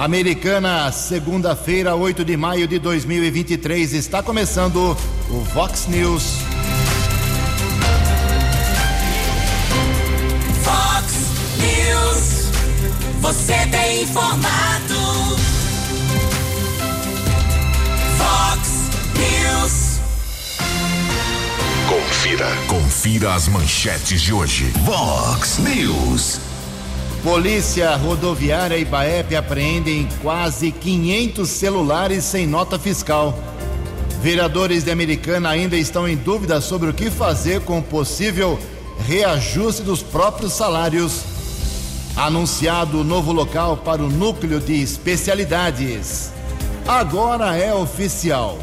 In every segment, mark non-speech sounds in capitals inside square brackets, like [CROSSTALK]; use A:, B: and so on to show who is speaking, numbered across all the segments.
A: Americana, segunda-feira, 8 de maio de 2023, está começando o Vox News.
B: Vox News, você tem informado. Vox News.
C: Confira, confira as manchetes de hoje. Vox News.
A: Polícia Rodoviária e Baep apreendem quase 500 celulares sem nota fiscal. Vereadores de Americana ainda estão em dúvida sobre o que fazer com o possível reajuste dos próprios salários. Anunciado o novo local para o núcleo de especialidades. Agora é oficial.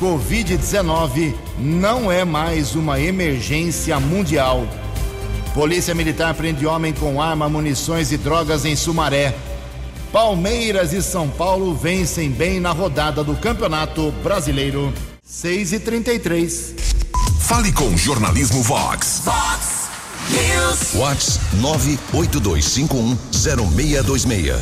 A: Covid-19 não é mais uma emergência mundial. Polícia Militar prende homem com arma, munições e drogas em Sumaré. Palmeiras e São Paulo vencem bem na rodada do Campeonato Brasileiro. 6 e 33
C: Fale com o Jornalismo Vox.
B: Vox News.
C: Vox 982510626.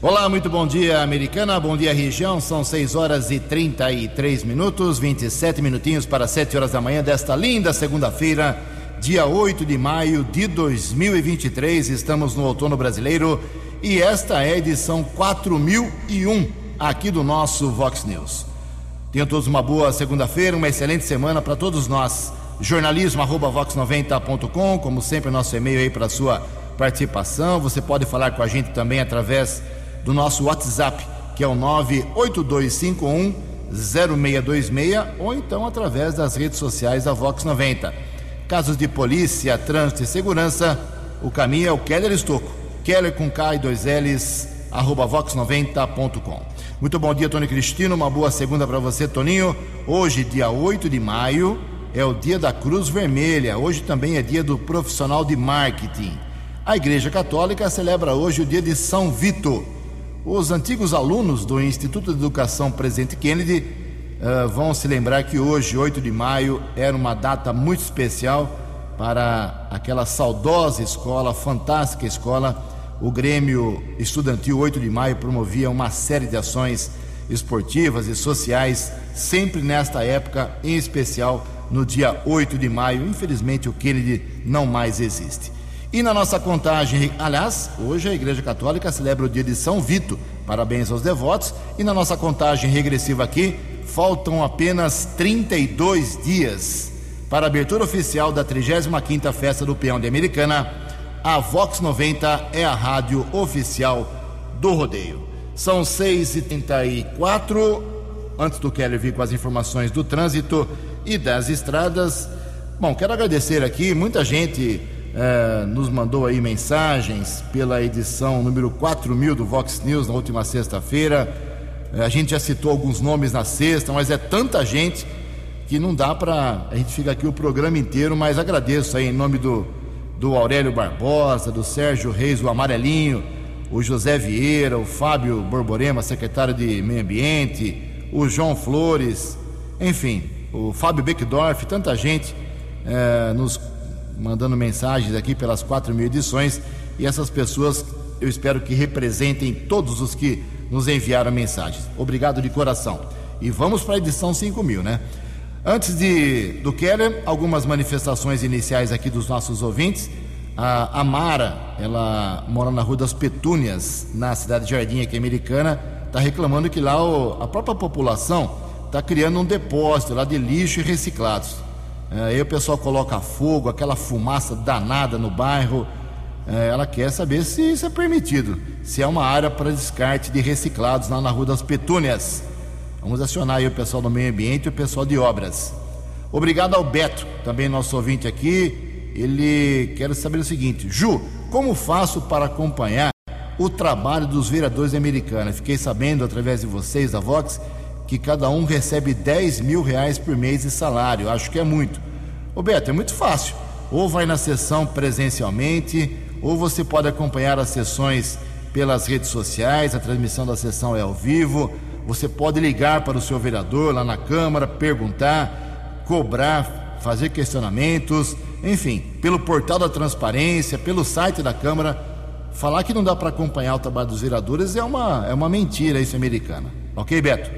A: Olá, muito bom dia, Americana. Bom dia, região. São 6 horas e 33 minutos, 27 minutinhos para 7 horas da manhã desta linda segunda-feira dia 8 de maio de 2023. Estamos no outono brasileiro e esta é a edição 4001 aqui do nosso Vox News. Tenham todos uma boa segunda-feira, uma excelente semana para todos nós. Jornalismo@vox90.com, como sempre, nosso e-mail aí para sua participação. Você pode falar com a gente também através do nosso WhatsApp, que é o 98251 0626 ou então através das redes sociais da Vox 90. Casos de polícia, trânsito e segurança, o caminho é o Keller Estocco. Keller com K e dois L's, arroba vox90.com. Muito bom dia, Tony Cristino. Uma boa segunda para você, Toninho. Hoje, dia 8 de maio, é o dia da Cruz Vermelha. Hoje também é dia do profissional de marketing. A Igreja Católica celebra hoje o dia de São Vito. Os antigos alunos do Instituto de Educação Presidente Kennedy uh, vão se lembrar que hoje, 8 de maio, era uma data muito especial para aquela saudosa escola, fantástica escola. O Grêmio Estudantil 8 de maio promovia uma série de ações esportivas e sociais, sempre nesta época, em especial no dia 8 de maio. Infelizmente, o Kennedy não mais existe. E na nossa contagem, aliás, hoje a Igreja Católica celebra o dia de São Vito. Parabéns aos devotos. E na nossa contagem regressiva aqui, faltam apenas 32 dias para a abertura oficial da 35ª Festa do Peão de Americana. A Vox 90 é a rádio oficial do rodeio. São 6h34. Antes do Keller vir com as informações do trânsito e das estradas. Bom, quero agradecer aqui, muita gente eh, nos mandou aí mensagens pela edição número 4000 do Vox News na última sexta-feira a gente já citou alguns nomes na sexta, mas é tanta gente que não dá para. A gente fica aqui o programa inteiro, mas agradeço aí em nome do, do Aurélio Barbosa, do Sérgio Reis, o Amarelinho, o José Vieira, o Fábio Borborema, secretário de Meio Ambiente, o João Flores, enfim, o Fábio Beckdorf, tanta gente é, nos mandando mensagens aqui pelas quatro mil edições e essas pessoas eu espero que representem todos os que nos enviaram mensagens. Obrigado de coração. E vamos para a edição 5000, né? Antes de, do Keller, algumas manifestações iniciais aqui dos nossos ouvintes. A, a Mara, ela mora na Rua das Petúnias, na cidade de Jardim, aqui americana, está reclamando que lá o, a própria população está criando um depósito lá de lixo e reciclados. É, aí o pessoal coloca fogo, aquela fumaça danada no bairro. É, ela quer saber se isso é permitido, se é uma área para descarte de reciclados lá na Rua das Petúnias. Vamos acionar aí o pessoal do meio ambiente e o pessoal de obras. Obrigado ao Beto, também nosso ouvinte aqui. Ele quer saber o seguinte: Ju, como faço para acompanhar o trabalho dos vereadores americanos? Fiquei sabendo através de vocês, da Vox, que cada um recebe 10 mil reais por mês de salário. Acho que é muito. Ô Beto, é muito fácil. Ou vai na sessão presencialmente, ou você pode acompanhar as sessões pelas redes sociais, a transmissão da sessão é ao vivo. Você pode ligar para o seu vereador lá na Câmara, perguntar, cobrar, fazer questionamentos, enfim, pelo portal da transparência, pelo site da Câmara, Falar que não dá para acompanhar o trabalho dos vereadores é uma, é uma mentira isso americana. Ok, Beto?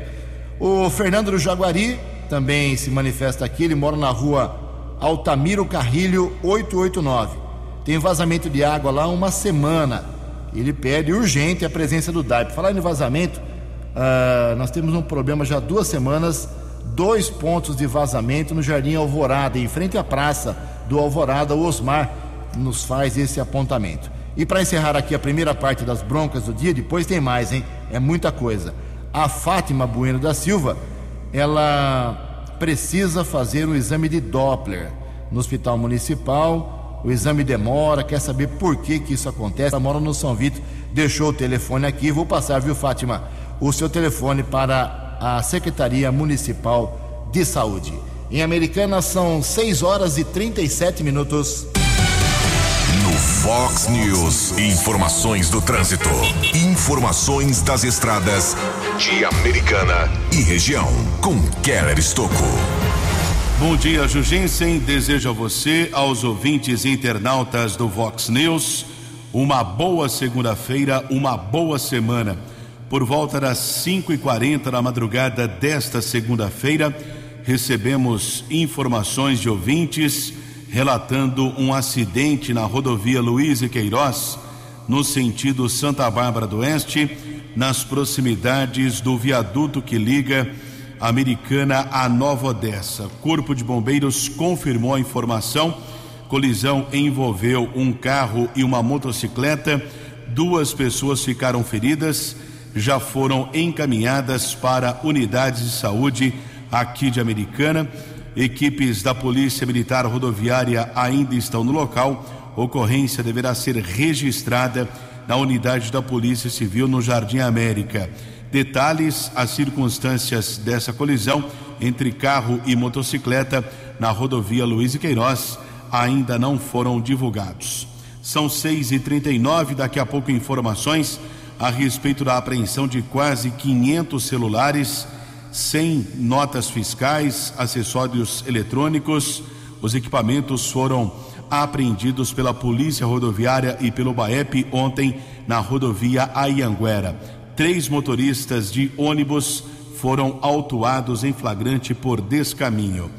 A: O Fernando do Jaguari também se manifesta aqui. Ele mora na rua Altamiro Carrilho 889. Tem vazamento de água lá uma semana. Ele pede urgente a presença do DAIP. Falar em vazamento, uh, nós temos um problema já há duas semanas. Dois pontos de vazamento no Jardim Alvorada, em frente à praça do Alvorada. O Osmar nos faz esse apontamento. E para encerrar aqui a primeira parte das broncas do dia, depois tem mais, hein? É muita coisa. A Fátima Bueno da Silva, ela precisa fazer o exame de Doppler no Hospital Municipal. O exame demora, quer saber por que, que isso acontece. Ela mora no São Vitor, deixou o telefone aqui. Vou passar, viu, Fátima, o seu telefone para a Secretaria Municipal de Saúde. Em Americana são 6 horas e 37 minutos.
C: Fox News. Informações do trânsito. Informações das estradas de Americana e região. Com Keller Estocco.
D: Bom dia, Jugensen. Desejo a você, aos ouvintes e internautas do Vox News, uma boa segunda-feira, uma boa semana. Por volta das 5h40 da madrugada desta segunda-feira, recebemos informações de ouvintes relatando um acidente na rodovia Luiz e Queiroz, no sentido Santa Bárbara do Oeste, nas proximidades do viaduto que liga Americana a Nova Odessa. Corpo de Bombeiros confirmou a informação. Colisão envolveu um carro e uma motocicleta. Duas pessoas ficaram feridas, já foram encaminhadas para unidades de saúde aqui de Americana. Equipes da Polícia Militar Rodoviária ainda estão no local. Ocorrência deverá ser registrada na unidade da Polícia Civil no Jardim América. Detalhes, as circunstâncias dessa colisão entre carro e motocicleta na rodovia Luiz e Queiroz ainda não foram divulgados. São 6 e 39 daqui a pouco informações a respeito da apreensão de quase 500 celulares sem notas fiscais, acessórios eletrônicos. Os equipamentos foram apreendidos pela Polícia Rodoviária e pelo BAEP ontem na rodovia Aianguera. Três motoristas de ônibus foram autuados em flagrante por descaminho.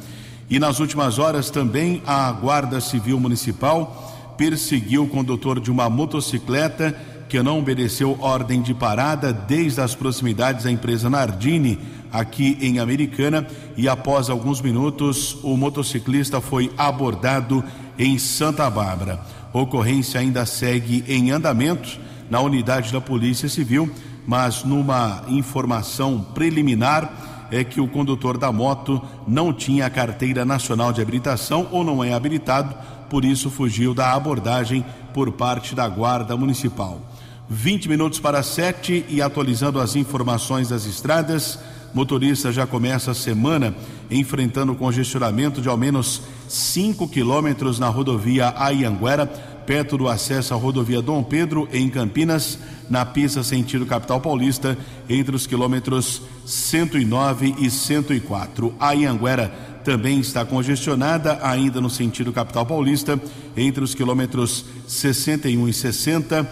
D: E nas últimas horas também a Guarda Civil Municipal perseguiu o condutor de uma motocicleta que não obedeceu ordem de parada desde as proximidades da empresa Nardini, aqui em Americana e após alguns minutos o motociclista foi abordado em Santa Bárbara. Ocorrência ainda segue em andamento na unidade da Polícia Civil, mas numa informação preliminar é que o condutor da moto não tinha carteira nacional de habilitação ou não é habilitado, por isso fugiu da abordagem por parte da Guarda Municipal. 20 minutos para sete e atualizando as informações das estradas. Motorista já começa a semana enfrentando congestionamento de ao menos 5 quilômetros na rodovia Aianguera, perto do acesso à rodovia Dom Pedro, em Campinas, na pista sentido capital paulista, entre os quilômetros 109 e 104. Aianguera também está congestionada, ainda no sentido capital paulista, entre os quilômetros 61 e 60.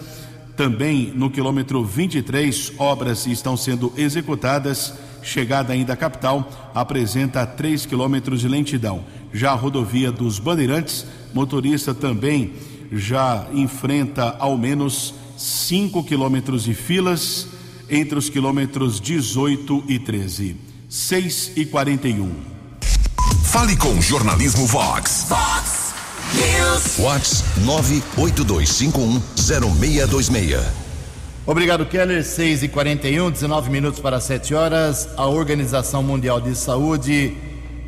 D: Também no quilômetro 23, obras estão sendo executadas chegada ainda à capital, apresenta 3 quilômetros de lentidão. Já a rodovia dos Bandeirantes, motorista também já enfrenta ao menos 5 quilômetros de filas entre os quilômetros 18 e 13. 6 e 41.
C: Fale com o Jornalismo Vox.
B: Fox News.
C: Vox 982510626.
A: Obrigado, Keller. 6 e 41 19 minutos para 7 horas. A Organização Mundial de Saúde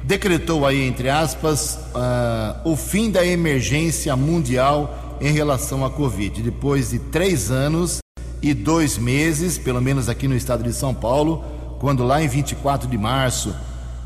A: decretou aí, entre aspas, uh, o fim da emergência mundial em relação à Covid. Depois de três anos e dois meses, pelo menos aqui no estado de São Paulo, quando lá em 24 de março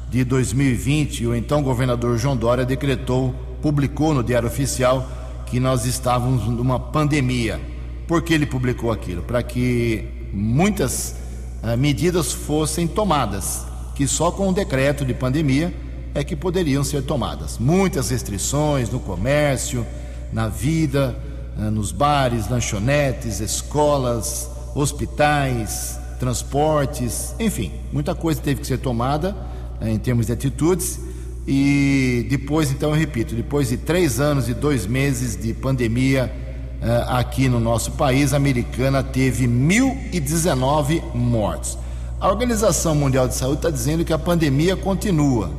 A: de 2020, o então governador João Dória decretou, publicou no Diário Oficial que nós estávamos numa pandemia. Por que ele publicou aquilo? Para que muitas uh, medidas fossem tomadas, que só com o decreto de pandemia é que poderiam ser tomadas. Muitas restrições no comércio, na vida, uh, nos bares, lanchonetes, escolas, hospitais, transportes, enfim, muita coisa teve que ser tomada uh, em termos de atitudes. E depois, então, eu repito, depois de três anos e dois meses de pandemia uh, aqui no nosso país, a americana teve 1.019 mortos. A Organização Mundial de Saúde está dizendo que a pandemia continua,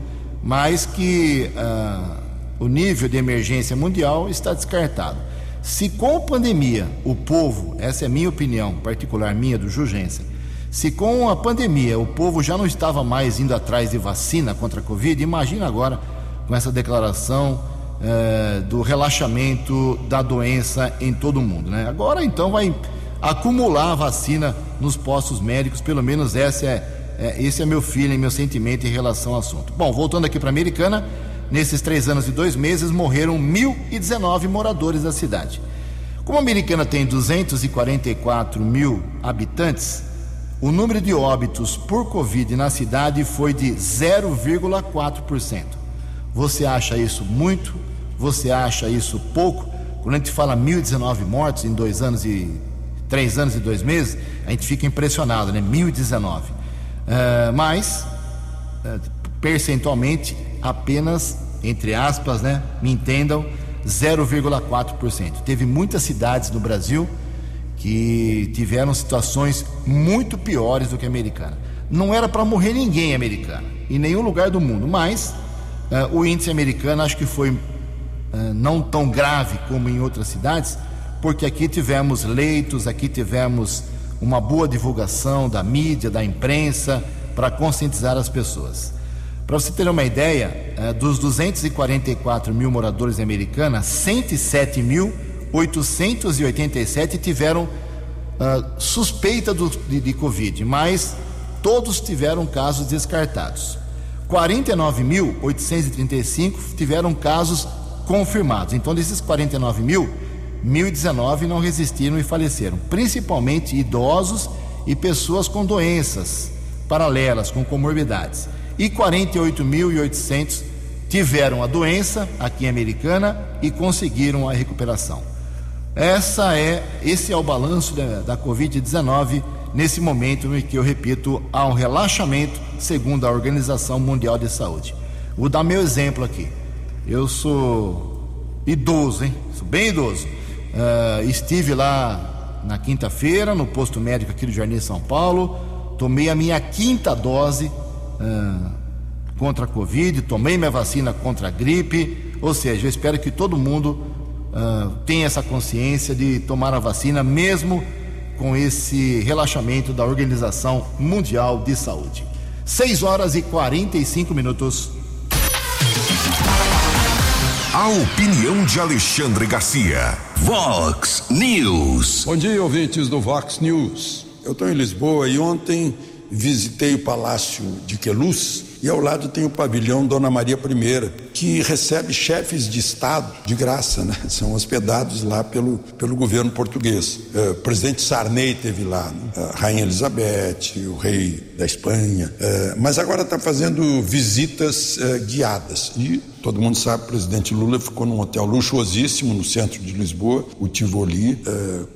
A: mas que uh, o nível de emergência mundial está descartado. Se com a pandemia o povo, essa é minha opinião particular minha do Jurgência, se com a pandemia o povo já não estava mais indo atrás de vacina contra a Covid, imagina agora com essa declaração uh, do relaxamento da doença em todo o mundo. Né? Agora então vai acumular a vacina nos postos médicos, pelo menos essa é, é, esse é meu feeling, meu sentimento em relação ao assunto. Bom, voltando aqui para Americana, nesses três anos e dois meses morreram 1.019 moradores da cidade. Como a Americana tem 244 mil habitantes, o número de óbitos por Covid na cidade foi de 0,4%. Você acha isso muito? Você acha isso pouco? Quando a gente fala 1.019 mortos em dois anos e três anos e dois meses, a gente fica impressionado, né? 1019. Uh, eh, mas, uh, percentualmente, apenas, entre aspas, né? Me entendam, 0,4%. Teve muitas cidades no Brasil que tiveram situações muito piores do que a americana. Não era para morrer ninguém americana, em nenhum lugar do mundo, mas uh, o índice americano acho que foi não tão grave como em outras cidades, porque aqui tivemos leitos, aqui tivemos uma boa divulgação da mídia, da imprensa, para conscientizar as pessoas. Para você ter uma ideia, é, dos 244 mil moradores americanos, 107.887 tiveram uh, suspeita do, de, de Covid, mas todos tiveram casos descartados. 49.835 tiveram casos confirmados. Então, desses 49 mil, 1.019 não resistiram e faleceram, principalmente idosos e pessoas com doenças paralelas, com comorbidades. E 48.800 tiveram a doença aqui em Americana e conseguiram a recuperação. Essa é, esse é o balanço da, da Covid-19 nesse momento em que eu repito há um relaxamento segundo a Organização Mundial de Saúde. Vou dar meu exemplo aqui. Eu sou idoso, hein? Sou bem idoso. Uh, estive lá na quinta-feira no posto médico aqui do Jardim São Paulo, tomei a minha quinta dose uh, contra a Covid, tomei minha vacina contra a gripe, ou seja, eu espero que todo mundo uh, tenha essa consciência de tomar a vacina, mesmo com esse relaxamento da Organização Mundial de Saúde. 6 horas e 45 minutos.
C: A opinião de Alexandre Garcia. Vox News.
E: Bom dia, ouvintes do Vox News. Eu estou em Lisboa e ontem visitei o Palácio de Queluz e ao lado tem o pavilhão Dona Maria I, que recebe chefes de Estado de graça, né? [LAUGHS] São hospedados lá pelo, pelo governo português. É, o presidente Sarney teve lá, né? a Rainha Elizabeth, o rei da Espanha, é, mas agora está fazendo visitas é, guiadas. E todo mundo sabe, o presidente Lula ficou num hotel luxuosíssimo no centro de Lisboa, o Tivoli,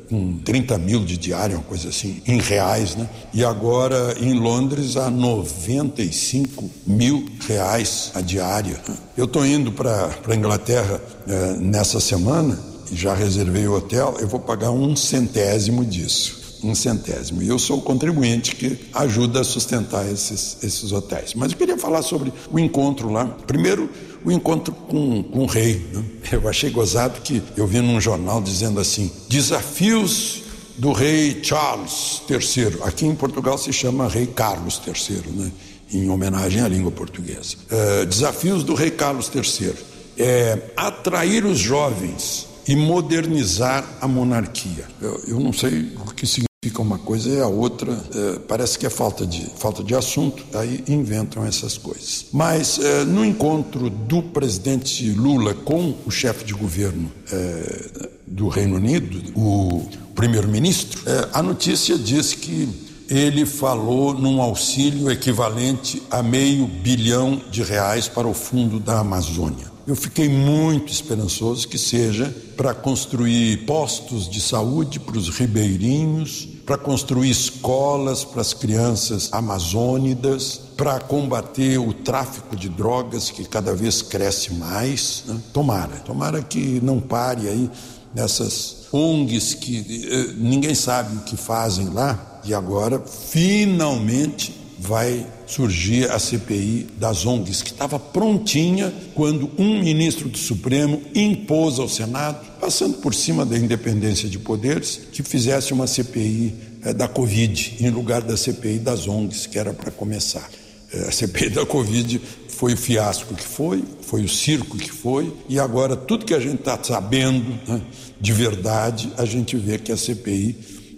E: com 30 mil de diária, uma coisa assim, em reais, né? E agora em Londres a 95 mil reais a diária. Eu estou indo para a Inglaterra eh, nessa semana, já reservei o hotel, eu vou pagar um centésimo disso. Um centésimo. E eu sou o contribuinte que ajuda a sustentar esses, esses hotéis. Mas eu queria falar sobre o encontro lá. Primeiro, o encontro com, com o rei. Né? Eu achei gozado que eu vi num jornal dizendo assim: desafios do rei Charles III. Aqui em Portugal se chama rei Carlos III, né? em homenagem à língua portuguesa. É, desafios do rei Carlos III é atrair os jovens e modernizar a monarquia. Eu, eu não sei o que significa uma coisa e a outra é, parece que é falta de, falta de assunto, aí inventam essas coisas. Mas é, no encontro do presidente Lula com o chefe de governo é, do Reino Unido, o primeiro-ministro, é, a notícia diz que ele falou num auxílio equivalente a meio bilhão de reais para o fundo da Amazônia. Eu fiquei muito esperançoso que seja para construir postos de saúde para os ribeirinhos, para construir escolas para as crianças amazônidas, para combater o tráfico de drogas que cada vez cresce mais. Né? Tomara, tomara que não pare aí nessas ONGs que eh, ninguém sabe o que fazem lá e agora finalmente vai surgir a CPI das ONGs, que estava prontinha quando um ministro do Supremo impôs ao Senado, passando por cima da independência de poderes, que fizesse uma CPI eh, da Covid, em lugar da CPI das ONGs, que era para começar. Eh, a CPI da Covid foi o fiasco que foi, foi o circo que foi, e agora tudo que a gente está sabendo né, de verdade, a gente vê que a CPI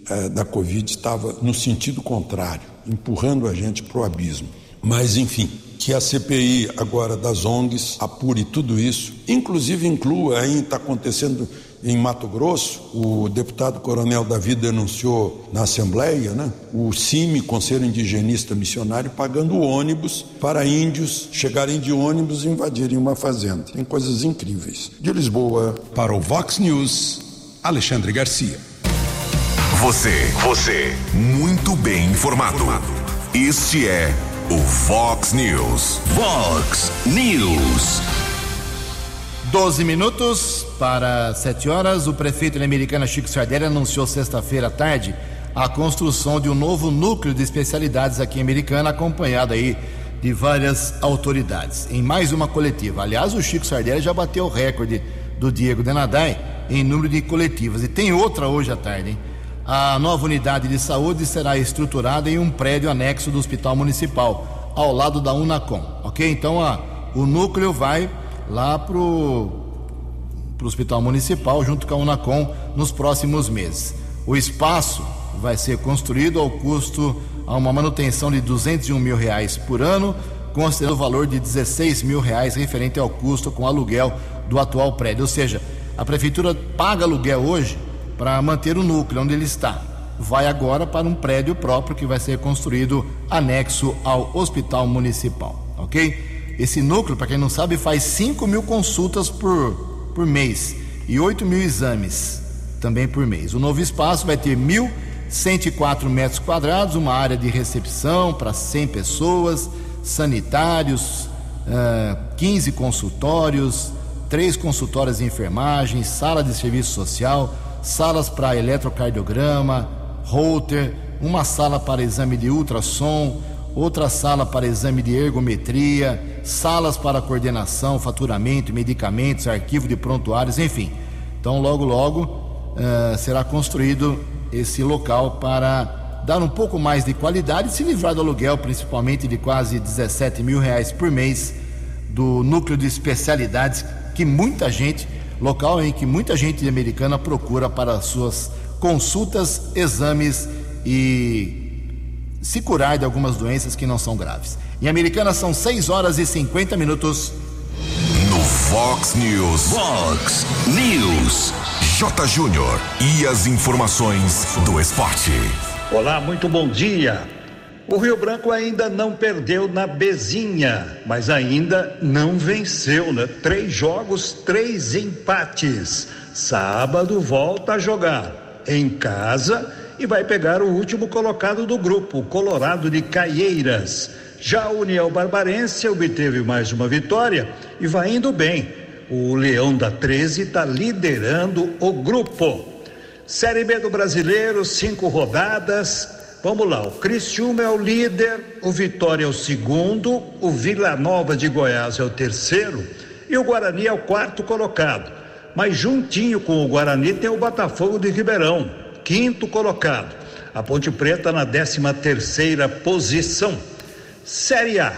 E: eh, da Covid estava no sentido contrário empurrando a gente para o abismo. Mas, enfim, que a CPI agora das ONGs apure tudo isso, inclusive inclua, aí está acontecendo em Mato Grosso, o deputado Coronel Davi denunciou na Assembleia, né, o CIMI, Conselho Indigenista Missionário, pagando ônibus para índios chegarem de ônibus e invadirem uma fazenda. Tem coisas incríveis. De Lisboa.
C: Para o Vox News, Alexandre Garcia. Você, você, muito bem informado. Este é o Fox News.
B: Fox News.
A: 12 minutos para 7 horas. O prefeito da Americana Chico Sardelli anunciou sexta-feira à tarde a construção de um novo núcleo de especialidades aqui em Americana, acompanhado aí de várias autoridades, em mais uma coletiva. Aliás, o Chico Sardelli já bateu o recorde do Diego Denadai em número de coletivas. E tem outra hoje à tarde, hein? A nova unidade de saúde será estruturada em um prédio anexo do Hospital Municipal, ao lado da Unacom, ok? Então a, o núcleo vai lá para o Hospital Municipal junto com a Unacom nos próximos meses. O espaço vai ser construído ao custo a uma manutenção de 201 mil reais por ano, considerando o valor de 16 mil reais referente ao custo com aluguel do atual prédio. Ou seja, a prefeitura paga aluguel hoje para manter o núcleo onde ele está. Vai agora para um prédio próprio que vai ser construído anexo ao Hospital Municipal, ok? Esse núcleo, para quem não sabe, faz 5 mil consultas por, por mês e 8 mil exames também por mês. O novo espaço vai ter 1.104 metros quadrados, uma área de recepção para 100 pessoas, sanitários, uh, 15 consultórios, três consultórios de enfermagem, sala de serviço social, salas para eletrocardiograma, holter, uma sala para exame de ultrassom, outra sala para exame de ergometria, salas para coordenação, faturamento, medicamentos, arquivo de prontuários, enfim. Então, logo, logo uh, será construído esse local para dar um pouco mais de qualidade e se livrar do aluguel, principalmente de quase 17 mil reais por mês do núcleo de especialidades que muita gente local em que muita gente americana procura para suas consultas, exames e se curar de algumas doenças que não são graves. Em Americana são 6 horas e 50 minutos.
C: No Fox News.
B: Fox News.
C: J. Júnior e as informações do esporte.
F: Olá, muito bom dia. O Rio Branco ainda não perdeu na Bezinha, mas ainda não venceu, né? Três jogos, três empates. Sábado volta a jogar em casa e vai pegar o último colocado do grupo, o Colorado de Caieiras. Já o União Barbarense obteve mais uma vitória e vai indo bem. O Leão da 13 está liderando o grupo. Série B do Brasileiro, cinco rodadas. Vamos lá, o Criciúma é o líder, o Vitória é o segundo, o Vila Nova de Goiás é o terceiro e o Guarani é o quarto colocado. Mas juntinho com o Guarani tem o Botafogo de Ribeirão, quinto colocado. A Ponte Preta na décima terceira posição. Série A,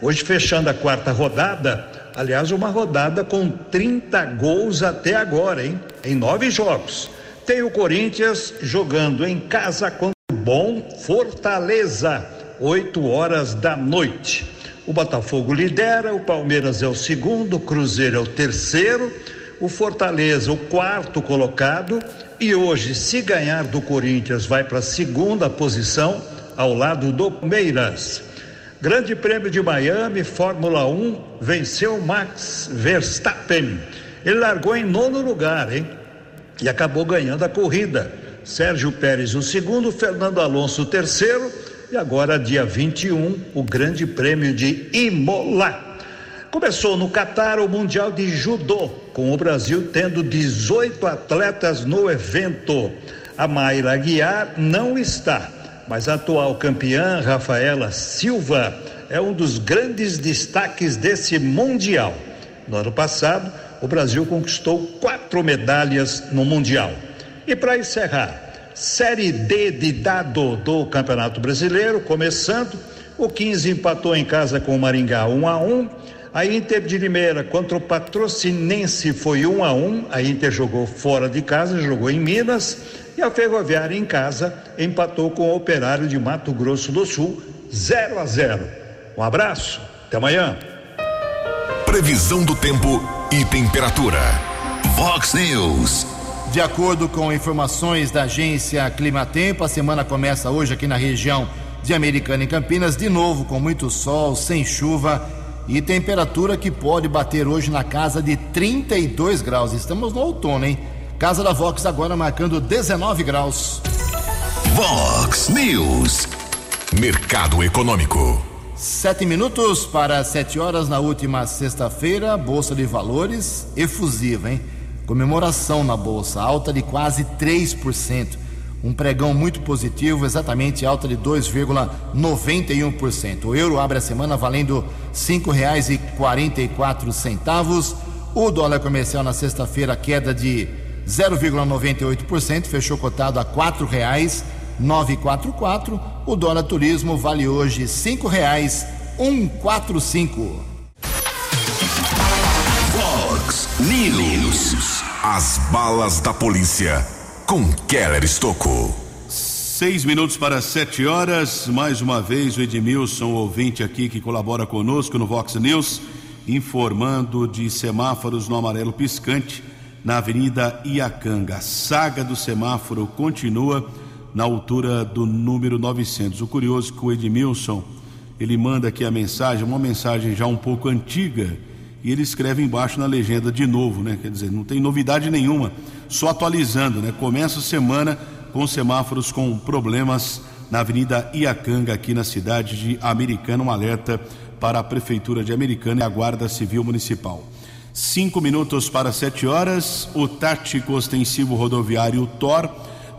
F: hoje fechando a quarta rodada, aliás, uma rodada com 30 gols até agora, hein? Em nove jogos. Tem o Corinthians jogando em casa contra Bom Fortaleza, 8 horas da noite. O Botafogo lidera, o Palmeiras é o segundo, o Cruzeiro é o terceiro, o Fortaleza o quarto colocado e hoje, se ganhar do Corinthians, vai para a segunda posição ao lado do Palmeiras. Grande Prêmio de Miami, Fórmula 1, venceu Max Verstappen. Ele largou em nono lugar, hein? E acabou ganhando a corrida. Sérgio Pérez o segundo, Fernando Alonso o terceiro e agora dia 21 o Grande Prêmio de Imola. Começou no Catar o Mundial de Judô, com o Brasil tendo 18 atletas no evento. A Mayra Guiar não está, mas a atual campeã Rafaela Silva é um dos grandes destaques desse Mundial. No ano passado, o Brasil conquistou quatro medalhas no Mundial. E para encerrar, Série D de dado do Campeonato Brasileiro, começando, o 15 empatou em casa com o Maringá 1 a 1. A Inter de Limeira contra o Patrocinense foi 1 a 1. A Inter jogou fora de casa, jogou em Minas. E a Ferroviária em casa empatou com o Operário de Mato Grosso do Sul 0 a 0. Um abraço, até amanhã.
C: Previsão do tempo e temperatura. Vox News.
A: De acordo com informações da agência Climatempo, a semana começa hoje aqui na região de Americana e Campinas, de novo com muito sol, sem chuva e temperatura que pode bater hoje na casa de 32 graus. Estamos no outono, hein? Casa da Vox agora marcando 19 graus.
C: Vox News. Mercado Econômico.
A: Sete minutos para sete horas na última sexta-feira, Bolsa de Valores efusiva, hein? Comemoração na Bolsa, alta de quase 3%. Um pregão muito positivo, exatamente alta de 2,91%. O euro abre a semana valendo R$ 5,44. O dólar comercial na sexta-feira queda de 0,98%, fechou cotado a R$ 4,944. O dólar turismo vale hoje R$ 5,145.
C: News. As balas da polícia com Keller Estocou.
D: Seis minutos para sete horas. Mais uma vez o Edmilson, ouvinte aqui que colabora conosco no Vox News, informando de semáforos no amarelo piscante na Avenida Iacanga. A saga do semáforo continua na altura do número 900. O curioso é que o Edmilson ele manda aqui a mensagem, uma mensagem já um pouco antiga e ele escreve embaixo na legenda de novo, né? Quer dizer, não tem novidade nenhuma, só atualizando, né? Começa a semana com semáforos com problemas na Avenida Iacanga, aqui na cidade de Americana. Um alerta para a Prefeitura de Americana e a Guarda Civil Municipal. Cinco minutos para sete horas, o tático ostensivo rodoviário TOR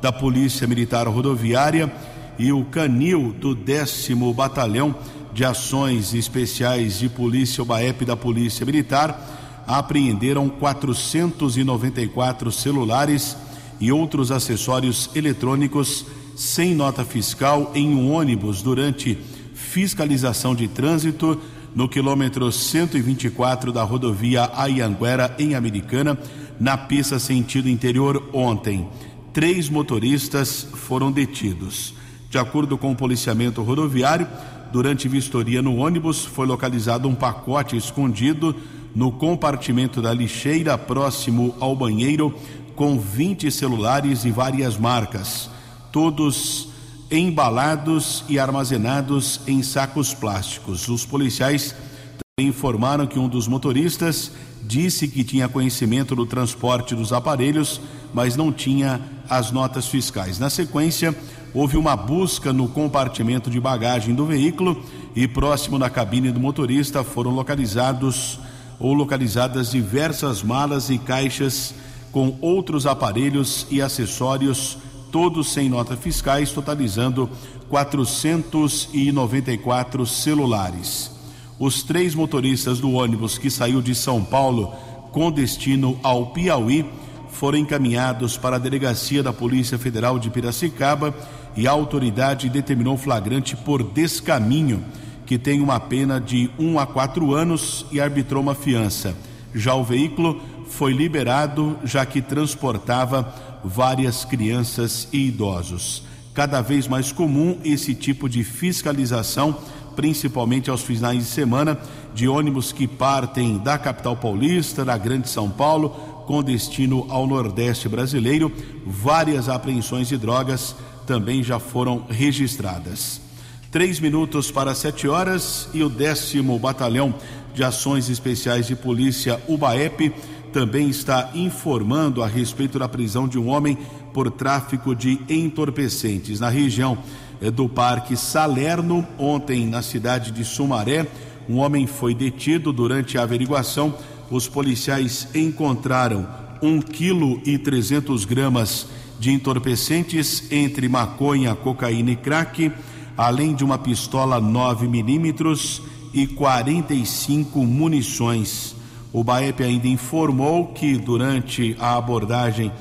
D: da Polícia Militar Rodoviária e o canil do décimo Batalhão de Ações Especiais de Polícia, o BAEP da Polícia Militar, apreenderam 494 celulares e outros acessórios eletrônicos sem nota fiscal em um ônibus durante fiscalização de trânsito no quilômetro 124 da rodovia Ayanguera, em Americana, na pista sentido interior ontem. Três motoristas foram detidos. De acordo com o policiamento rodoviário, durante vistoria no ônibus, foi localizado um pacote escondido no compartimento da lixeira próximo ao banheiro com 20 celulares e várias marcas, todos embalados e armazenados em sacos plásticos. Os policiais também informaram que um dos motoristas disse que tinha conhecimento do transporte dos aparelhos, mas não tinha as notas fiscais. Na sequência, houve uma busca no compartimento de bagagem do veículo e próximo da cabine do motorista foram localizados ou localizadas diversas malas e caixas com outros aparelhos e acessórios, todos sem nota fiscais, totalizando 494 celulares. Os três motoristas do ônibus que saiu de São Paulo com destino ao Piauí foram encaminhados para a delegacia da Polícia Federal de Piracicaba e a autoridade determinou flagrante por descaminho, que tem uma pena de um a quatro anos e arbitrou uma fiança. Já o veículo foi liberado, já que transportava várias crianças e idosos. Cada vez mais comum esse tipo de fiscalização, principalmente aos finais de semana, de ônibus que partem da capital paulista, da Grande São Paulo, com destino ao Nordeste brasileiro. Várias apreensões de drogas também já foram registradas. Três minutos para sete horas e o décimo batalhão de ações especiais de polícia UBAEP também está informando a respeito da prisão de um homem por tráfico de entorpecentes na região eh, do Parque Salerno. Ontem, na cidade de Sumaré, um homem foi detido durante a averiguação. Os policiais encontraram um quilo e trezentos gramas de entorpecentes entre maconha, cocaína e crack, além de uma pistola 9 milímetros e 45 munições. O BAEP ainda informou que durante a abordagem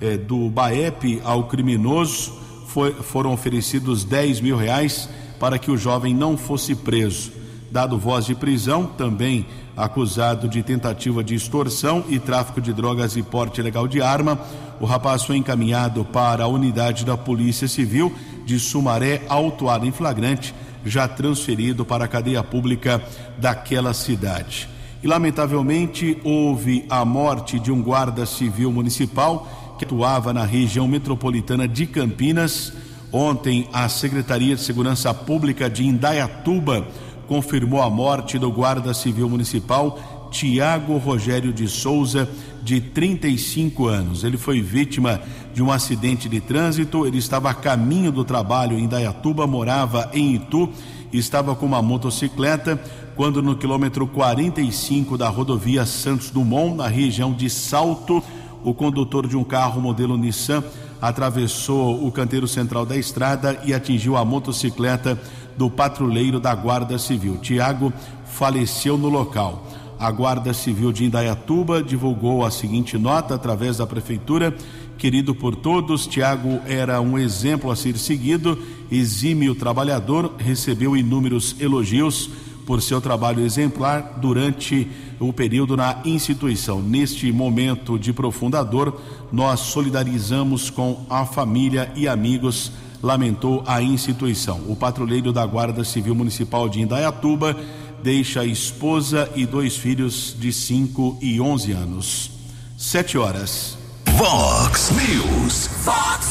D: eh, do BAEP ao criminoso foi, foram oferecidos 10 mil reais para que o jovem não fosse preso. Dado voz de prisão, também acusado de tentativa de extorsão e tráfico de drogas e porte ilegal de arma, o rapaz foi encaminhado para a unidade da Polícia Civil de Sumaré, autuado em flagrante, já transferido para a cadeia pública daquela cidade. E, lamentavelmente, houve a morte de um guarda civil municipal que atuava na região metropolitana de Campinas. Ontem, a Secretaria de Segurança Pública de Indaiatuba confirmou a morte do guarda civil municipal Tiago Rogério de Souza, de 35 anos. Ele foi vítima de um acidente de trânsito. Ele estava a caminho do trabalho em Dayatuba, morava em Itu, estava com uma motocicleta quando no quilômetro 45 da rodovia Santos Dumont, na região de Salto, o condutor de um carro modelo Nissan atravessou o canteiro central da estrada e atingiu a motocicleta do patrulheiro da Guarda Civil. Tiago faleceu no local. A Guarda Civil de Indaiatuba divulgou a seguinte nota através da prefeitura: Querido por todos, Tiago era um exemplo a ser seguido, exímio trabalhador, recebeu inúmeros elogios por seu trabalho exemplar durante o período na instituição. Neste momento de profunda dor, nós solidarizamos com a família e amigos, lamentou a instituição. O patrulheiro da Guarda Civil Municipal de Indaiatuba deixa a esposa e dois filhos de 5 e 11 anos. Sete horas.
B: Vox News. Vox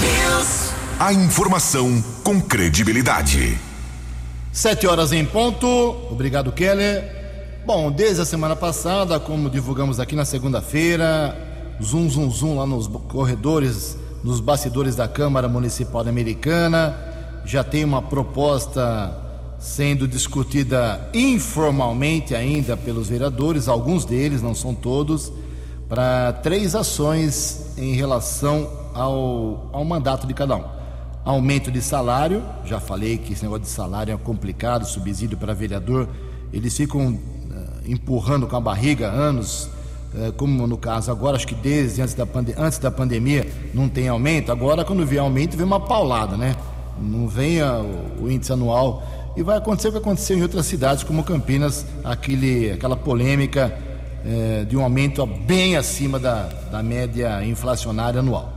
B: News. A informação com credibilidade.
A: Sete horas em ponto. Obrigado, Keller. Bom, desde a semana passada, como divulgamos aqui na segunda-feira, zum, zum, zum lá nos corredores, nos bastidores da Câmara Municipal Americana, já tem uma proposta sendo discutida informalmente ainda pelos vereadores, alguns deles, não são todos, para três ações em relação ao, ao mandato de cada um. Aumento de salário, já falei que esse negócio de salário é complicado, subsídio para vereador, eles ficam uh, empurrando com a barriga anos, como no caso agora, acho que desde antes da, antes da pandemia não tem aumento, agora quando vier aumento vem uma paulada, né? Não vem o, o índice anual e vai acontecer o que aconteceu em outras cidades, como Campinas, aquele, aquela polêmica é, de um aumento bem acima da, da média inflacionária anual.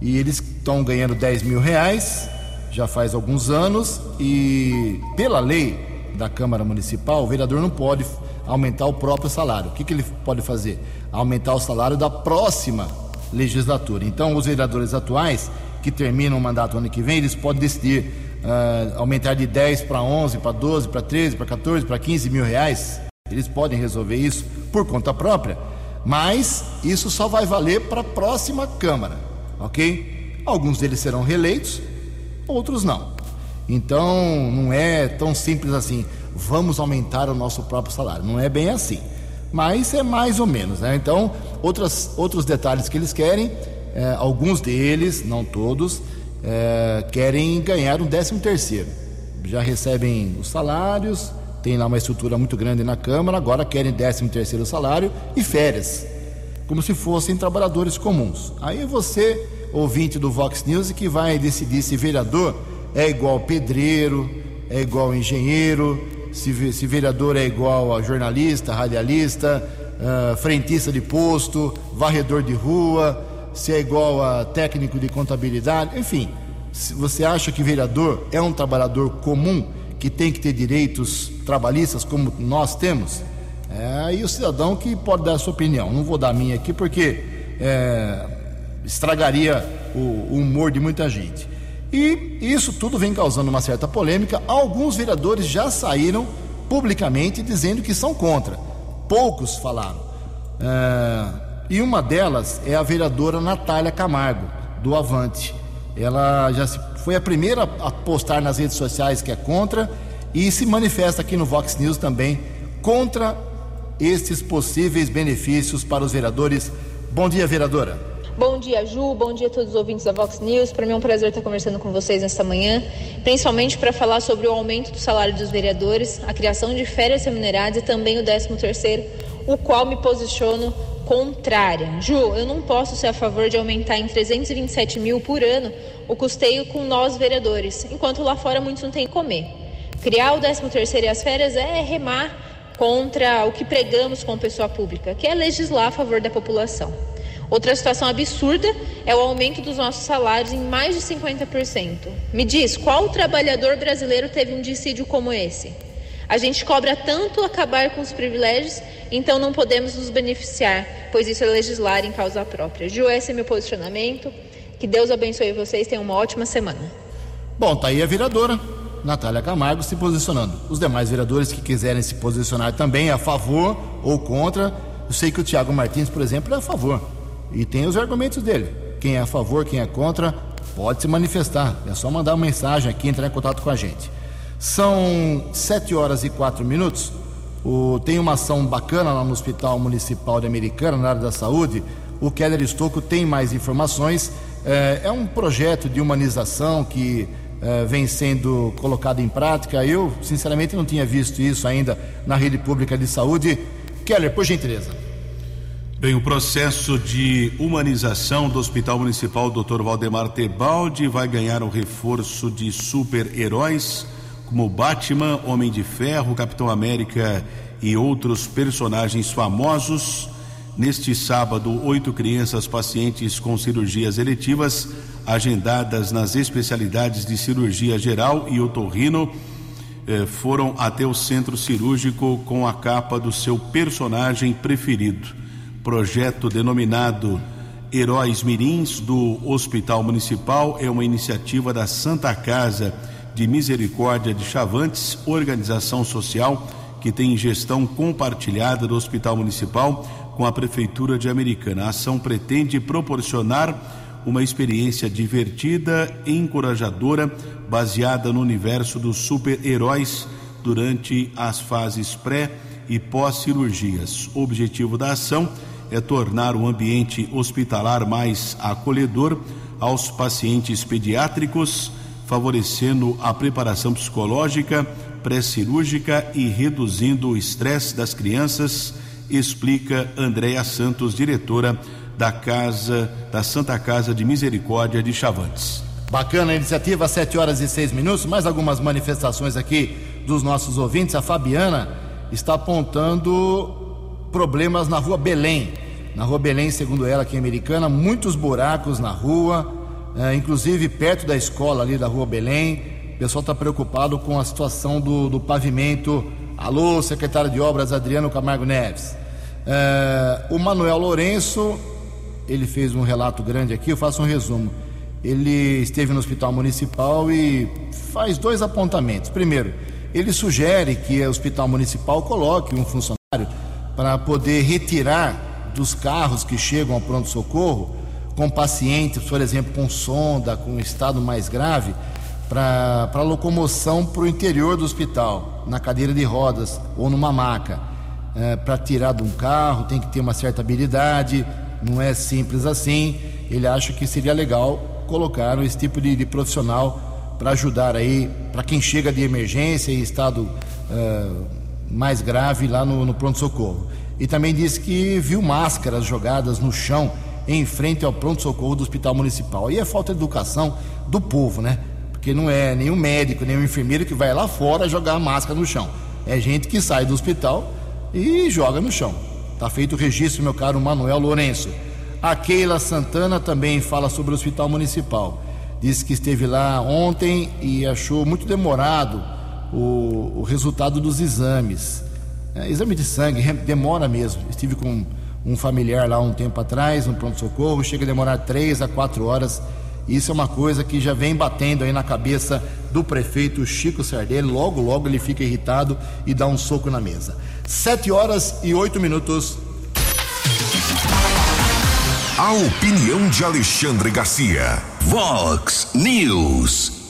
A: E eles estão ganhando 10 mil reais, já faz alguns anos, e pela lei da Câmara Municipal, o vereador não pode aumentar o próprio salário. O que, que ele pode fazer? Aumentar o salário da próxima legislatura. Então, os vereadores atuais, que terminam o mandato ano que vem, eles podem decidir uh, aumentar de 10 para 11, para 12, para 13, para 14, para 15 mil reais. Eles podem resolver isso por conta própria, mas isso só vai valer para a próxima Câmara, ok? Alguns deles serão reeleitos, outros não. Então não é tão simples assim, vamos aumentar o nosso próprio salário. Não é bem assim, mas é mais ou menos, né? Então, outras, outros detalhes que eles querem, é, alguns deles, não todos, é, querem ganhar um décimo terceiro. Já recebem os salários, tem lá uma estrutura muito grande na Câmara, agora querem décimo terceiro salário e férias, como se fossem trabalhadores comuns. Aí você, ouvinte do Vox News, que vai decidir se vereador é igual pedreiro, é igual engenheiro, se, se vereador é igual a jornalista, radialista, uh, frentista de posto, varredor de rua, se é igual a técnico de contabilidade, enfim. Se você acha que vereador é um trabalhador comum que tem que ter direitos trabalhistas como nós temos, é aí o cidadão que pode dar a sua opinião. Não vou dar a minha aqui porque é, estragaria o, o humor de muita gente. E isso tudo vem causando uma certa polêmica. Alguns vereadores já saíram publicamente dizendo que são contra. Poucos falaram. É, e uma delas é a vereadora Natália Camargo, do Avante. Ela já foi a primeira a postar nas redes sociais que é contra e se manifesta aqui no Vox News também contra estes possíveis benefícios para os vereadores. Bom dia, vereadora.
G: Bom dia, Ju. Bom dia a todos os ouvintes da Vox News. Para mim é um prazer estar conversando com vocês nesta manhã, principalmente para falar sobre o aumento do salário dos vereadores, a criação de férias remuneradas e também o 13 terceiro, o qual me posiciono contrária. Ju, eu não posso ser a favor de aumentar em 327 mil por ano o custeio com nós vereadores, enquanto lá fora muitos não têm que comer. Criar o 13 terceiro e as férias é remar contra o que pregamos como pessoa pública, que é legislar a favor da população. Outra situação absurda é o aumento dos nossos salários em mais de 50%. Me diz, qual trabalhador brasileiro teve um dissídio como esse? A gente cobra tanto acabar com os privilégios, então não podemos nos beneficiar, pois isso é legislar em causa própria. Ju, esse é meu posicionamento. Que Deus abençoe vocês, tenham uma ótima semana.
A: Bom, tá aí a vereadora Natália Camargo se posicionando. Os demais vereadores que quiserem se posicionar também a favor ou contra, eu sei que o Tiago Martins, por exemplo, é a favor e tem os argumentos dele. Quem é a favor, quem é contra, pode se manifestar. É só mandar uma mensagem aqui, entrar em contato com a gente. São sete horas e quatro minutos. O, tem uma ação bacana lá no Hospital Municipal de Americana, na área da saúde. O Keller Estocco tem mais informações. É, é um projeto de humanização que é, vem sendo colocado em prática. Eu, sinceramente, não tinha visto isso ainda na rede pública de saúde. Keller, por gentileza.
D: Bem, o processo de humanização do Hospital Municipal Dr. Valdemar Tebaldi vai ganhar um reforço de super-heróis como Batman, Homem de Ferro, Capitão América e outros personagens famosos. Neste sábado, oito crianças pacientes com cirurgias eletivas agendadas nas especialidades de cirurgia geral e otorrino eh, foram até o centro cirúrgico com a capa do seu personagem preferido projeto denominado Heróis Mirins do Hospital Municipal é uma iniciativa da Santa Casa de Misericórdia de Chavantes, organização social que tem gestão compartilhada do Hospital Municipal com a Prefeitura de Americana. A ação pretende proporcionar uma experiência divertida e encorajadora baseada no universo dos super-heróis durante as fases pré e pós-cirurgias. O objetivo da ação é é tornar o ambiente hospitalar mais acolhedor aos pacientes pediátricos, favorecendo a preparação psicológica, pré-cirúrgica e reduzindo o estresse das crianças, explica Andréa Santos, diretora da Casa da Santa Casa de Misericórdia de Chavantes.
A: Bacana a iniciativa, 7 horas e 6 minutos. Mais algumas manifestações aqui dos nossos ouvintes. A Fabiana está apontando problemas na rua Belém na rua Belém, segundo ela, aqui em Americana, muitos buracos na rua, é, inclusive perto da escola ali da rua Belém. O pessoal está preocupado com a situação do, do, pavimento. Alô, secretário de Obras Adriano Camargo Neves. É, o Manuel Lourenço, ele fez um relato grande aqui, eu faço um resumo. Ele esteve no hospital municipal e faz dois apontamentos. Primeiro, ele sugere que o hospital municipal coloque um funcionário para poder retirar dos carros que chegam ao pronto-socorro com pacientes, por exemplo, com sonda, com estado mais grave, para locomoção para o interior do hospital, na cadeira de rodas ou numa maca. É, para tirar de um carro tem que ter uma certa habilidade, não é simples assim. Ele acha que seria legal colocar esse tipo de, de profissional para ajudar aí, para quem chega de emergência e estado é, mais grave lá no, no pronto-socorro e também disse que viu máscaras jogadas no chão em frente ao pronto-socorro do Hospital Municipal. E é falta de educação do povo, né? Porque não é nenhum médico, nenhum enfermeiro que vai lá fora jogar máscara no chão. É gente que sai do hospital e joga no chão. Tá feito o registro, meu caro Manuel Lourenço. A Keila Santana também fala sobre o Hospital Municipal. Disse que esteve lá ontem e achou muito demorado o, o resultado dos exames. É, exame de sangue demora mesmo. Estive com um familiar lá um tempo atrás, no pronto-socorro, chega a demorar três a quatro horas Isso é uma coisa que já vem batendo aí na cabeça do prefeito Chico Sardelli. Logo, logo ele fica irritado e dá um soco na mesa. Sete horas e oito minutos.
B: A opinião de Alexandre Garcia. Vox News.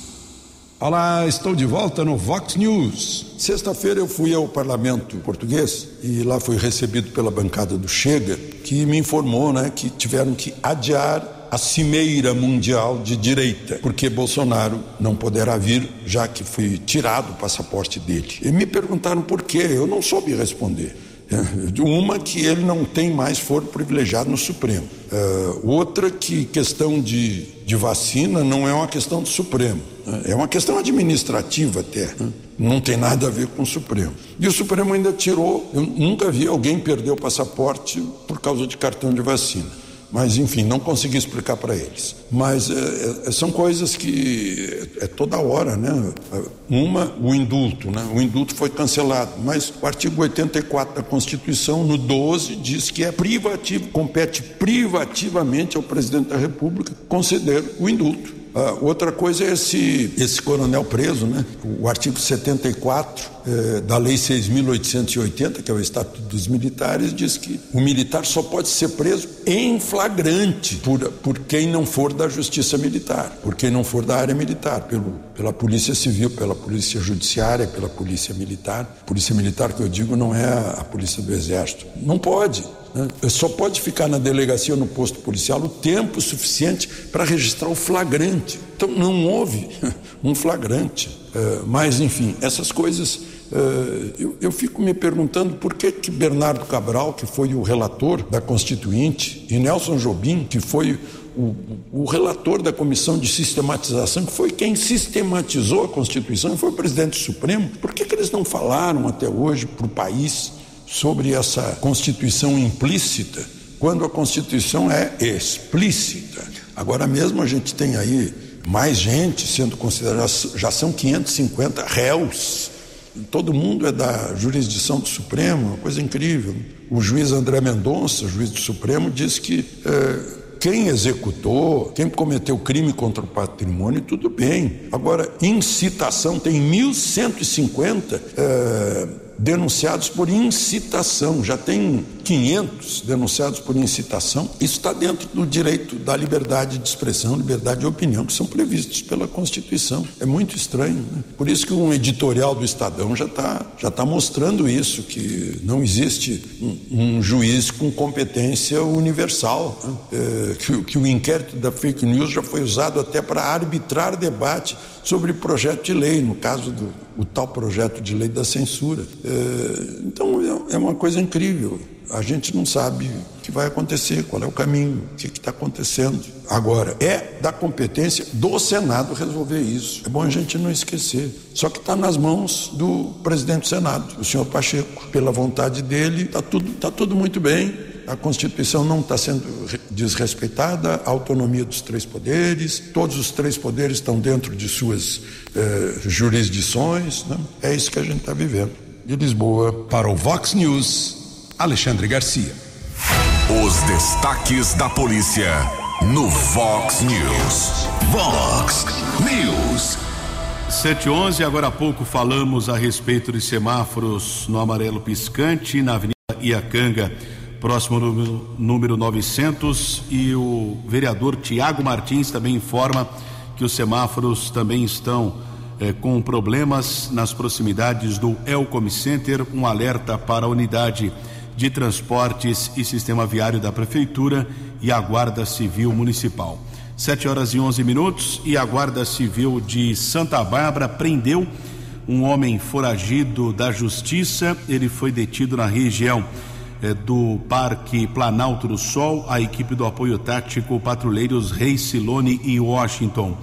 E: Olá, estou de volta no Vox News. Sexta-feira eu fui ao parlamento português e lá fui recebido pela bancada do Chega, que me informou né, que tiveram que adiar a cimeira mundial de direita, porque Bolsonaro não poderá vir, já que foi tirado o passaporte dele. E me perguntaram por quê, eu não soube responder. Uma que ele não tem mais foro privilegiado no Supremo. Uh, outra que questão de, de vacina não é uma questão do Supremo. Né? É uma questão administrativa até. Né? Não tem nada a ver com o Supremo. E o Supremo ainda tirou. Eu nunca vi alguém perder o passaporte por causa de cartão de vacina. Mas, enfim, não consegui explicar para eles. Mas é, é, são coisas que é, é, toda hora, né? Uma, o indulto, né? O indulto foi cancelado, mas o artigo 84 da Constituição, no 12, diz que é privativo, compete privativamente ao presidente da República conceder o indulto. Uh, outra coisa é esse, esse coronel preso, né? O artigo 74 eh, da Lei 6.880, que é o Estatuto dos Militares, diz que o militar só pode ser preso em flagrante por, por quem não for da Justiça Militar, por quem não for da área militar, pelo, pela Polícia Civil, pela Polícia Judiciária, pela Polícia Militar. Polícia Militar que eu digo não é a, a Polícia do Exército. Não pode. Né? Só pode ficar na delegacia ou no posto policial o tempo suficiente para registrar o flagrante. Então não houve [LAUGHS] um flagrante. É, mas, enfim, essas coisas. É, eu, eu, fico me perguntando por que, que Bernardo Cabral, que foi o relator da Constituinte, e Nelson Jobim, que foi o, o, relator da comissão de sistematização, que foi quem sistematizou a Constituição, foi o presidente Supremo, por que, que eles não falaram até hoje para o país sobre essa Constituição implícita, quando a Constituição é explícita. Agora mesmo a gente tem aí mais gente sendo considerada, já são 550 réus. Todo mundo é da jurisdição do Supremo, uma coisa incrível. O juiz André Mendonça, juiz do Supremo, diz que é, quem executou, quem cometeu crime contra o patrimônio, tudo bem. Agora, incitação, tem 1.150 é, denunciados por incitação, já tem 500 denunciados por incitação. Isso está dentro do direito da liberdade de expressão, liberdade de opinião, que são previstos pela Constituição. É muito estranho. Né? Por isso que um editorial do Estadão já está já tá mostrando isso, que não existe um, um juiz com competência universal, né? é, que, que o inquérito da fake news já foi usado até para arbitrar debate sobre projeto de lei, no caso do o tal projeto de lei da censura. É, então é, é uma coisa incrível. A gente não sabe o que vai acontecer, qual é o caminho, o que está acontecendo. Agora, é da competência do Senado resolver isso. É bom a gente não esquecer. Só que está nas mãos do presidente do Senado, o senhor Pacheco. Pela vontade dele, está tudo, tá tudo muito bem a Constituição não está sendo desrespeitada, a autonomia dos três poderes, todos os três poderes estão dentro de suas eh, jurisdições. Né? É isso que a gente está vivendo. De Lisboa.
C: Para o Vox News, Alexandre Garcia. Os destaques da polícia no Vox News. Vox News.
D: 711, agora há pouco falamos a respeito de semáforos no amarelo piscante na Avenida Iacanga próximo número, número 900. E o vereador Tiago Martins também informa que os semáforos também estão eh, com problemas nas proximidades do Elcom Center. Um alerta para a unidade de transportes e sistema viário da Prefeitura e a Guarda Civil Municipal. 7 horas e 11 minutos e a Guarda Civil de Santa Bárbara prendeu um homem foragido da Justiça. Ele foi detido na região do Parque Planalto do Sol, a equipe do apoio tático Patrulheiros Rei Silone e Washington.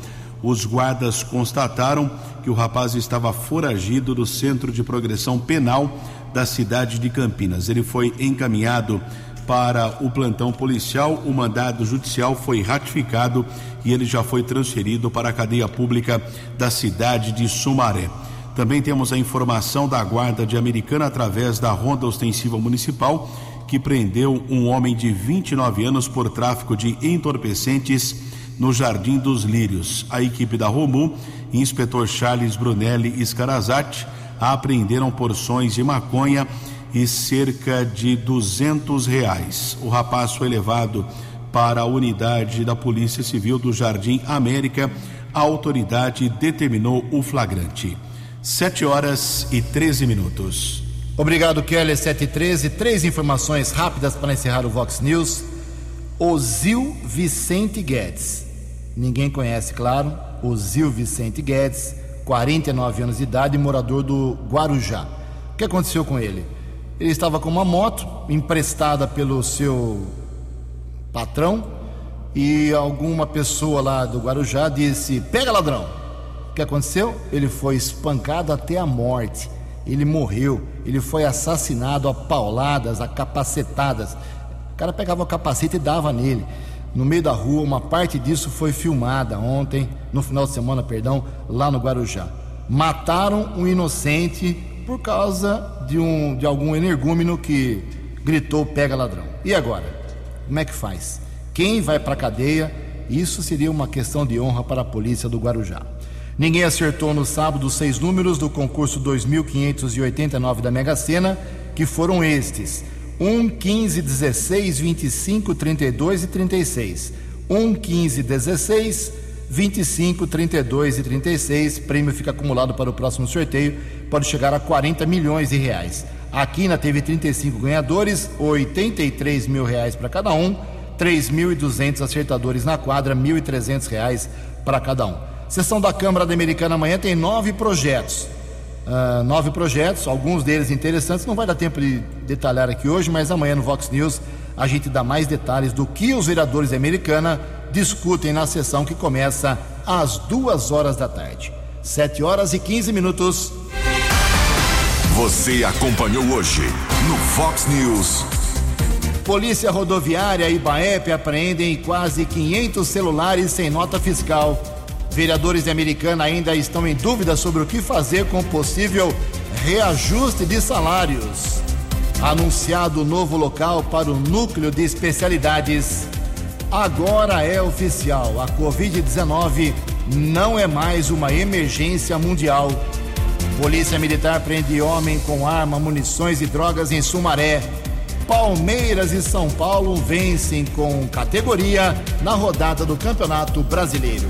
D: Os guardas constataram que o rapaz estava foragido do Centro de Progressão Penal da cidade de Campinas. Ele foi encaminhado para o plantão policial, o mandado judicial foi ratificado e ele já foi transferido para a cadeia pública da cidade de Sumaré. Também temos a informação da Guarda de Americana através da Ronda Ostensiva Municipal, que prendeu um homem de 29 anos por tráfico de entorpecentes no Jardim dos Lírios. A equipe da Romu, inspetor Charles Brunelli Scarazati, apreenderam porções de maconha e cerca de duzentos reais. O rapaz foi levado para a unidade da Polícia Civil do Jardim América. A autoridade determinou o flagrante. Sete horas e 13 minutos.
A: Obrigado, Kelly. 7 e 13. Três informações rápidas para encerrar o Vox News. Ozil Vicente Guedes. Ninguém conhece, claro. Ozil Vicente Guedes, 49 anos de idade, morador do Guarujá. O que aconteceu com ele? Ele estava com uma moto emprestada pelo seu patrão e alguma pessoa lá do Guarujá disse: Pega ladrão. O que aconteceu? Ele foi espancado até a morte. Ele morreu. Ele foi assassinado a pauladas, a capacetadas. O cara pegava o capacete e dava nele. No meio da rua, uma parte disso foi filmada ontem, no final de semana, perdão, lá no Guarujá. Mataram um inocente por causa de, um, de algum energúmeno que gritou pega ladrão. E agora? Como é que faz? Quem vai para a cadeia? Isso seria uma questão de honra para a polícia do Guarujá. Ninguém acertou no sábado os seis números do concurso 2589 da Mega Sena, que foram estes: 1, 15, 16, 25, 32 e 36. 1, 15, 16, 25, 32 e 36. Prêmio fica acumulado para o próximo sorteio, pode chegar a 40 milhões de reais. A Quina teve 35 ganhadores, 83 mil reais para cada um, 3.200 acertadores na quadra, 1.300 reais para cada um. Sessão da Câmara da Americana amanhã tem nove projetos. Uh, nove projetos, alguns deles interessantes. Não vai dar tempo de detalhar aqui hoje, mas amanhã no Vox News a gente dá mais detalhes do que os vereadores da Americana discutem na sessão que começa às duas horas da tarde. Sete horas e quinze minutos.
B: Você acompanhou hoje no Fox News.
A: Polícia Rodoviária e Baep apreendem quase 500 celulares sem nota fiscal Vereadores de Americana ainda estão em dúvida sobre o que fazer com possível reajuste de salários. Anunciado o novo local para o núcleo de especialidades. Agora é oficial: a Covid-19 não é mais uma emergência mundial. Polícia Militar prende homem com arma, munições e drogas em Sumaré. Palmeiras e São Paulo vencem com categoria na rodada do Campeonato Brasileiro.